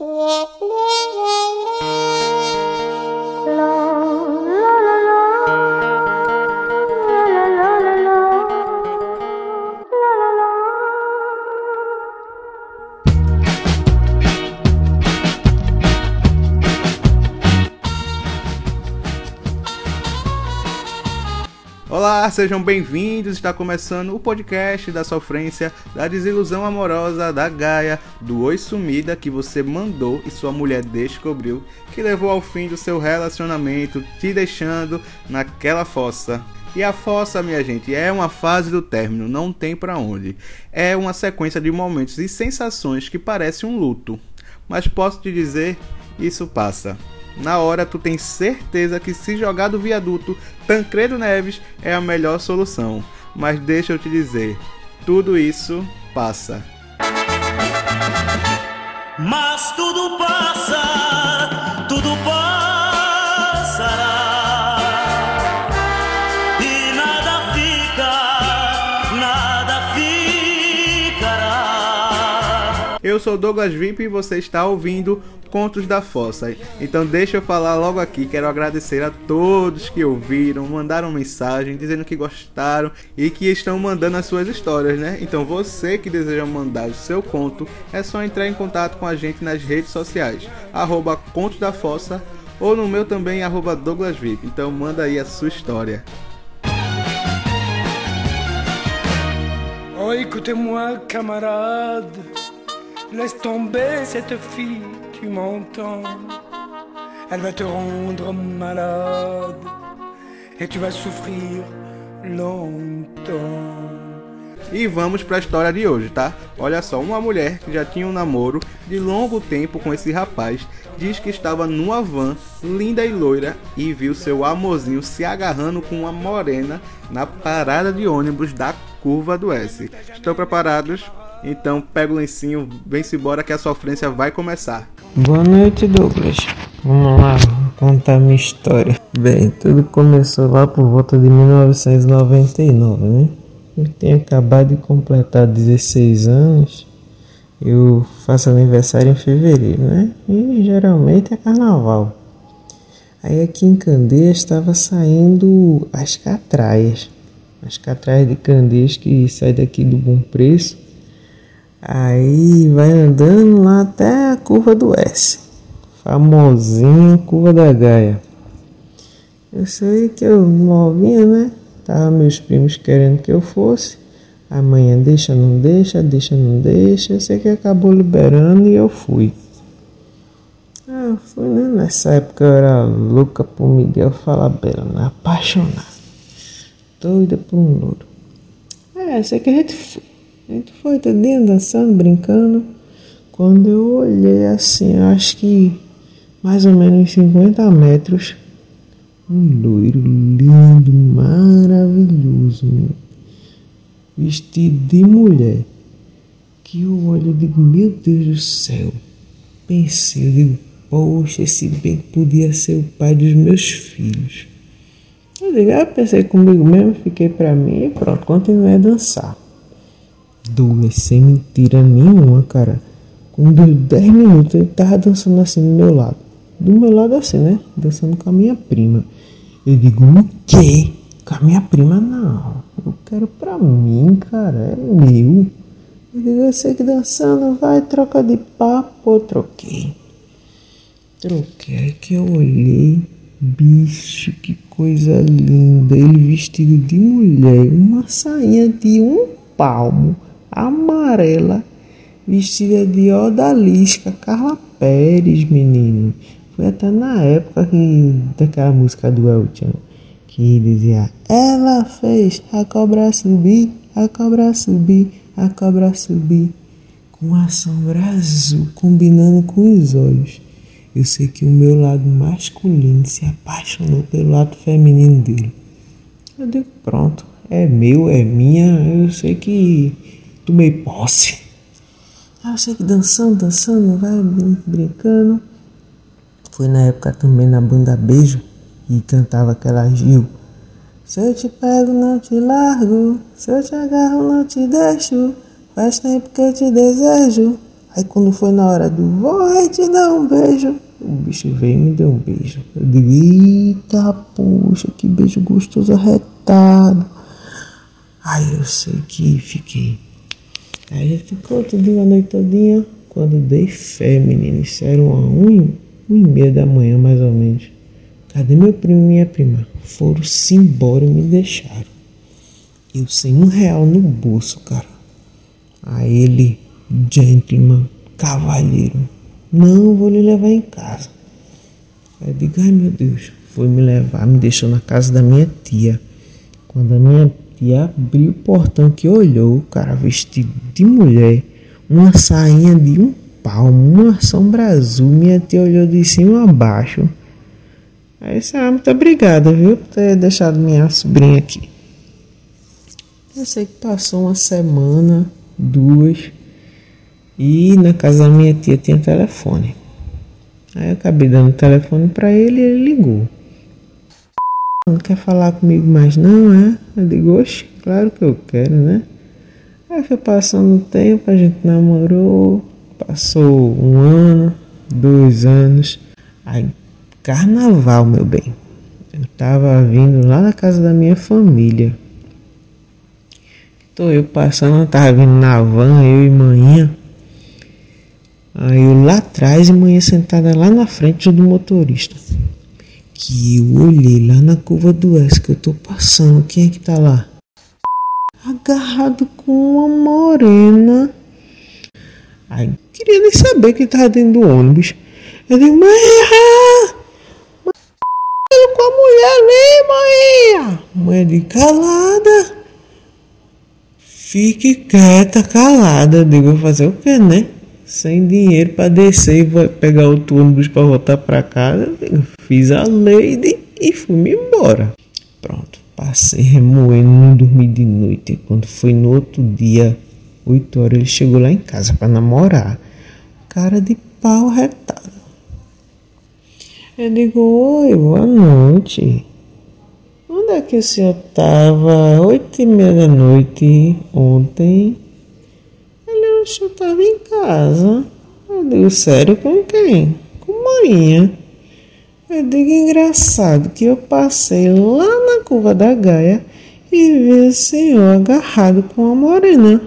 Iya. Olá, sejam bem-vindos. Está começando o podcast da sofrência, da desilusão amorosa, da Gaia, do oi sumida que você mandou e sua mulher descobriu, que levou ao fim do seu relacionamento, te deixando naquela fossa. E a fossa, minha gente, é uma fase do término, não tem para onde. É uma sequência de momentos e sensações que parece um luto. Mas posso te dizer, isso passa. Na hora tu tem certeza que se jogar do viaduto Tancredo Neves é a melhor solução. Mas deixa eu te dizer, tudo isso passa. Mas tudo passa, tudo passará. Eu sou Douglas Vip e você está ouvindo Contos da Fossa. Então deixa eu falar logo aqui, quero agradecer a todos que ouviram, mandaram mensagem dizendo que gostaram e que estão mandando as suas histórias, né? Então você que deseja mandar o seu conto, é só entrar em contato com a gente nas redes sociais, arroba Contos da Fossa ou no meu também, arroba Douglas Vip. Então manda aí a sua história. Oh, écoutez-moi, camarade, laisse tomber cette fille, tu m'entends Elle va te rendre malade et tu vas souffrir longtemps. E vamos para a história de hoje, tá? Olha só, uma mulher que já tinha um namoro de longo tempo com esse rapaz diz que estava numa van linda e loira e viu seu amorzinho se agarrando com uma morena na parada de ônibus da curva do S. Estão preparados? Então pega o lencinho, vem-se embora que a sofrência vai começar. Boa noite, Douglas. Vamos lá, vou contar minha história. Bem, tudo começou lá por volta de 1999, né? Eu tenho acabado de completar 16 anos. Eu faço aniversário em fevereiro, né? E geralmente é carnaval. Aí aqui em Candeias estava saindo as catraias. As catraias de Candeias que sai daqui do Bom Preço. Aí vai andando lá até a curva do S. Famosinha curva da Gaia. Eu sei que eu novinha, né? Tava meus primos querendo que eu fosse. Amanhã deixa, não deixa, deixa, não deixa. Eu sei que acabou liberando e eu fui. Ah, fui, né? Nessa época eu era louca por Miguel Falabella, né? apaixonada. Doida por um louro. É, sei que a gente foi. A gente foi todinho dançando, brincando. Quando eu olhei assim, eu acho que mais ou menos 50 metros um loiro lindo, maravilhoso, meu. vestido de mulher. Que eu olho e digo, meu Deus do céu. Pensei, eu digo, poxa, esse bem podia ser o pai dos meus filhos. Eu digo, ah, pensei comigo mesmo, fiquei pra mim e pronto, continuei a dançar. Douglas, sem mentira nenhuma, cara. Com deu 10 minutos, ele tava dançando assim do meu lado. Do meu lado assim, né? Dançando com a minha prima. Eu digo, o quê? Com a minha prima não. Eu quero pra mim, cara. É meu. Eu digo, eu sei que dançando vai, troca de papo. Eu troquei. Troquei que eu olhei. Bicho, que coisa linda. Ele vestido de mulher. Uma sainha de um palmo. Amarela. Vestida de odalisca. Carla Pérez, menino. Foi até na época que, daquela música do Elton que dizia: Ela fez a cobra subir, a cobra subir, a cobra subir, com a sombra azul combinando com os olhos. Eu sei que o meu lado masculino se apaixonou pelo lado feminino dele. Eu digo: Pronto, é meu, é minha. Eu sei que tomei posse. Eu sei que dançando, dançando, vai brincando. Foi na época também na banda Beijo e cantava aquela Gil. Se eu te pego, não te largo. Se eu te agarro, não te deixo. Faz tempo que eu te desejo. Aí quando foi na hora do vai te dar um beijo, o bicho veio e me deu um beijo. Eu digo, eita, poxa, que beijo gostoso arretado. Aí eu sei que fiquei. Aí a gente ficou tudo a noite todinha. Quando dei fé, menino, isso era uma um, um e meia da manhã mais ou menos. Cadê meu primo e minha prima? Foram-se embora e me deixaram. Eu sem um real no bolso, cara. Aí ele, gentleman, cavalheiro. Não, vou lhe levar em casa. Aí eu digo, ai meu Deus, foi me levar, me deixou na casa da minha tia. Quando a minha tia abriu o portão que olhou, o cara vestido de mulher, uma sainha de um palmo, uma sombra azul, minha tia olhou de cima a baixo. Aí disse, ah, muito obrigada, viu, por ter deixado minha sobrinha aqui. Eu sei que passou uma semana, duas, e na casa da minha tia tinha telefone. Aí eu acabei dando o telefone para ele e ele ligou. Não quer falar comigo mais não, é? Eu digo, oxe, claro que eu quero, né? Aí foi passando o tempo, a gente namorou, passou um ano, dois anos. Aí, carnaval, meu bem. Eu tava vindo lá na casa da minha família. Tô eu passando, eu tava vindo na van, eu e manhã. Aí eu lá atrás e manhã sentada lá na frente do motorista. Que eu olhei lá na curva do S que eu tô passando. Quem é que tá lá? Agarrado com uma morena. Aí queria nem saber que tava dentro do ônibus. Eu digo, Maia! com a mulher ali, Maia! Mãe de calada. Fique quieta, calada. Eu digo, fazer o que, né? Sem dinheiro para descer e pegar outro ônibus para voltar para casa. Fiz a lady e fui-me embora. Pronto, passei remoendo, não dormi de noite. Quando foi no outro dia, 8 horas, ele chegou lá em casa para namorar. Cara de pau retado. Eu digo, oi, boa noite. Onde é que o senhor estava? Oito e meia da noite ontem. O senhor estava em casa. Eu digo, sério, com quem? Com Marinha. Eu digo, engraçado que eu passei lá na curva da Gaia e vi o senhor agarrado com a morena.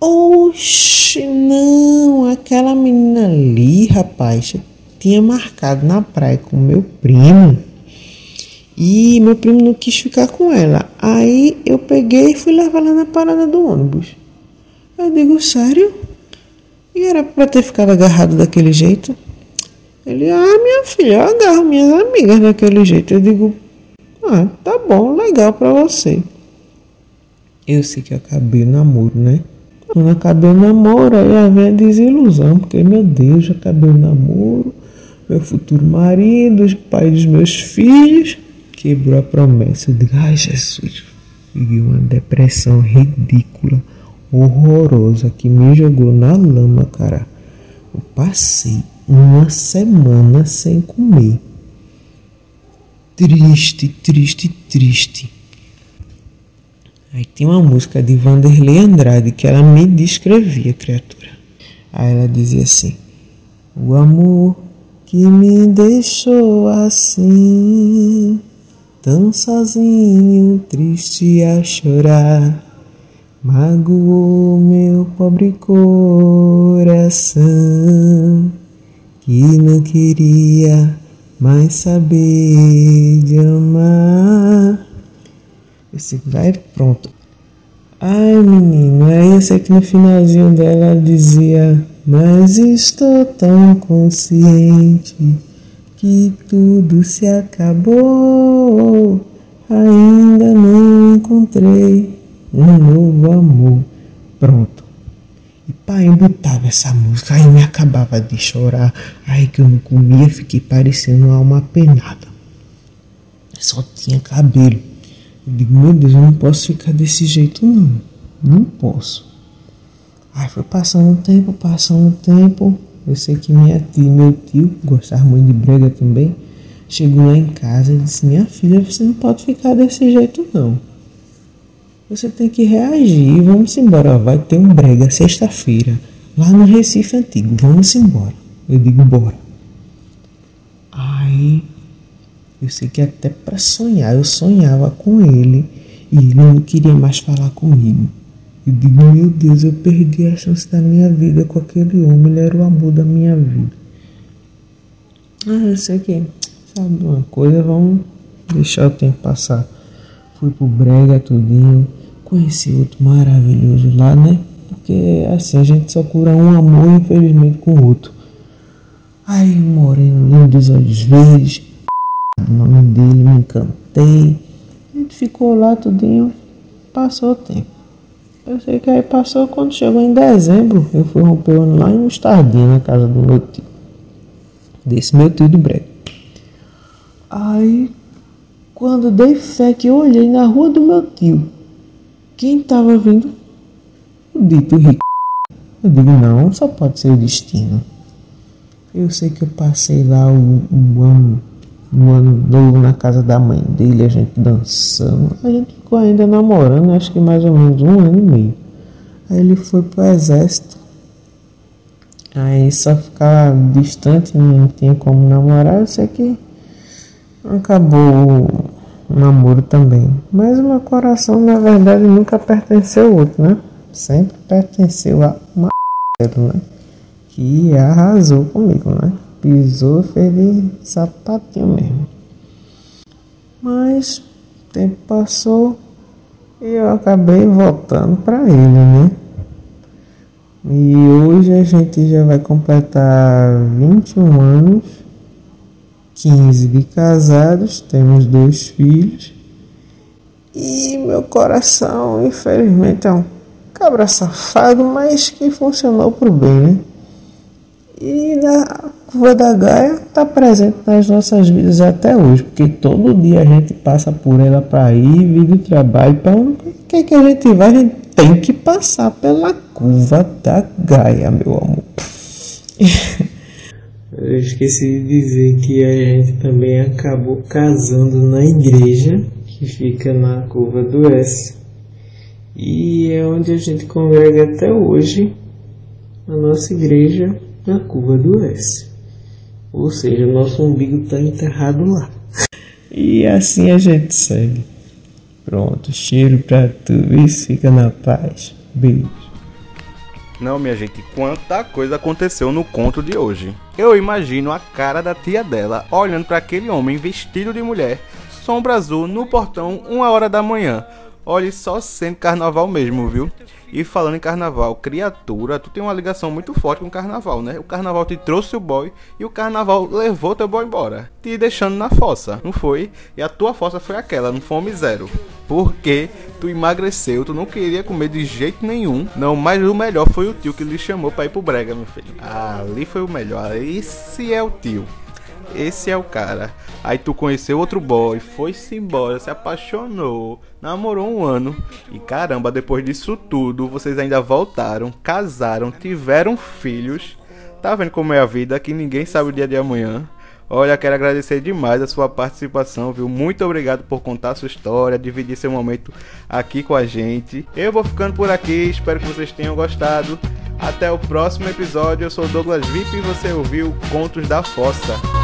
Oxe, não, aquela menina ali, rapaz, tinha marcado na praia com meu primo. E meu primo não quis ficar com ela. Aí eu peguei e fui levar ela na parada do ônibus. Eu digo, sério? E era pra ter ficado agarrado daquele jeito? Ele, ah, minha filha, eu agarro minhas amigas daquele jeito. Eu digo, ah, tá bom, legal pra você. Eu sei que acabei o namoro, né? Quando acabei o namoro, aí a desilusão, porque, meu Deus, acabei o namoro, meu futuro marido, pai dos meus filhos, quebrou a promessa. Eu digo, ai, Jesus, peguei uma depressão ridícula, horrorosa, que me jogou na lama, cara. Eu passei uma semana sem comer. Triste, triste, triste. Aí tem uma música de Vanderlei Andrade que ela me descrevia, criatura. Aí ela dizia assim: O amor que me deixou assim, tão sozinho, triste a chorar, magoou meu pobre coração, que não queria mais saber de amar. Esse vai pronto. Ai menino, aí que no finalzinho dela ela dizia, mas estou tão consciente que tudo se acabou. Ainda não encontrei um novo amor. Pronto. E pai, eu botava essa música, aí me acabava de chorar, aí que eu não comia, fiquei parecendo uma alma penada. Só tinha cabelo. Eu digo, meu Deus, eu não posso ficar desse jeito não. Não posso. Aí foi passando o tempo, passando o tempo. Eu sei que minha tia meu tio, gostavam muito de brega também, chegou lá em casa e disse, minha filha, você não pode ficar desse jeito não. Você tem que reagir. Vamos embora. Vai ter um brega sexta-feira. Lá no Recife Antigo. Vamos embora. Eu digo, bora. Aí. Eu sei que até para sonhar. Eu sonhava com ele. E ele não queria mais falar comigo. Eu digo, meu Deus, eu perdi a chance da minha vida com aquele homem. Ele era o amor da minha vida. Ah, eu sei que. Sabe uma coisa? Vamos deixar o tempo passar. Fui pro Brega tudinho conheci outro maravilhoso lá, né? Porque assim, a gente só cura um amor, infelizmente, com o outro. Aí, moreno, lindo dos olhos verdes, o nome dele, me encantei. A gente ficou lá tudinho, passou o tempo. Eu sei que aí passou quando chegou em dezembro, eu fui romper o ano lá em Mostardinha, na casa do meu tio. Desse meu tio do brega. Aí, quando dei fé que eu olhei na rua do meu tio, quem estava vindo? O dito rico. Eu digo, não, só pode ser o destino. Eu sei que eu passei lá um, um ano, um ano novo na casa da mãe dele, a gente dançando. A gente ficou ainda namorando, acho que mais ou menos um ano e meio. Aí ele foi pro exército. Aí só ficar distante, não tinha como namorar. Eu sei que acabou namoro também. Mas o meu coração, na verdade, nunca pertenceu ao outro, né? Sempre pertenceu a uma né? Que arrasou comigo, né? Pisou, fez de sapatinho mesmo. Mas o tempo passou e eu acabei voltando para ele, né? E hoje a gente já vai completar 21 anos 15 de casados, temos dois filhos. E meu coração, infelizmente, é um cabra safado, mas que funcionou pro bem, né? E na curva da Gaia está presente nas nossas vidas até hoje, porque todo dia a gente passa por ela para ir, vir do trabalho, para onde que a gente vai, a gente tem que passar pela curva da Gaia, meu amor. Eu esqueci de dizer que a gente também acabou casando na igreja que fica na curva do S. E é onde a gente congrega até hoje a nossa igreja na curva do S. Ou seja, nosso umbigo está enterrado lá. E assim a gente segue. Pronto, cheiro pra tu e fica na paz. Beijo. Não, minha gente, quanta coisa aconteceu no conto de hoje. Eu imagino a cara da tia dela olhando para aquele homem vestido de mulher, sombra azul, no portão, uma hora da manhã. Olhe só sendo carnaval mesmo, viu? E falando em carnaval, criatura, tu tem uma ligação muito forte com o carnaval, né? O carnaval te trouxe o boy e o carnaval levou teu boy embora, te deixando na fossa, não foi? E a tua fossa foi aquela, no fome zero. Porque tu emagreceu, tu não queria comer de jeito nenhum. Não, mas o melhor foi o tio que lhe chamou pra ir pro brega, meu filho. Ali foi o melhor. Esse é o tio. Esse é o cara. Aí tu conheceu outro boy, foi-se embora, se apaixonou, namorou um ano. E caramba, depois disso tudo, vocês ainda voltaram, casaram, tiveram filhos. Tá vendo como é a vida? Que ninguém sabe o dia de amanhã. Olha, quero agradecer demais a sua participação, viu? Muito obrigado por contar sua história, dividir seu momento aqui com a gente. Eu vou ficando por aqui, espero que vocês tenham gostado. Até o próximo episódio. Eu sou Douglas Vip e você ouviu Contos da Fossa.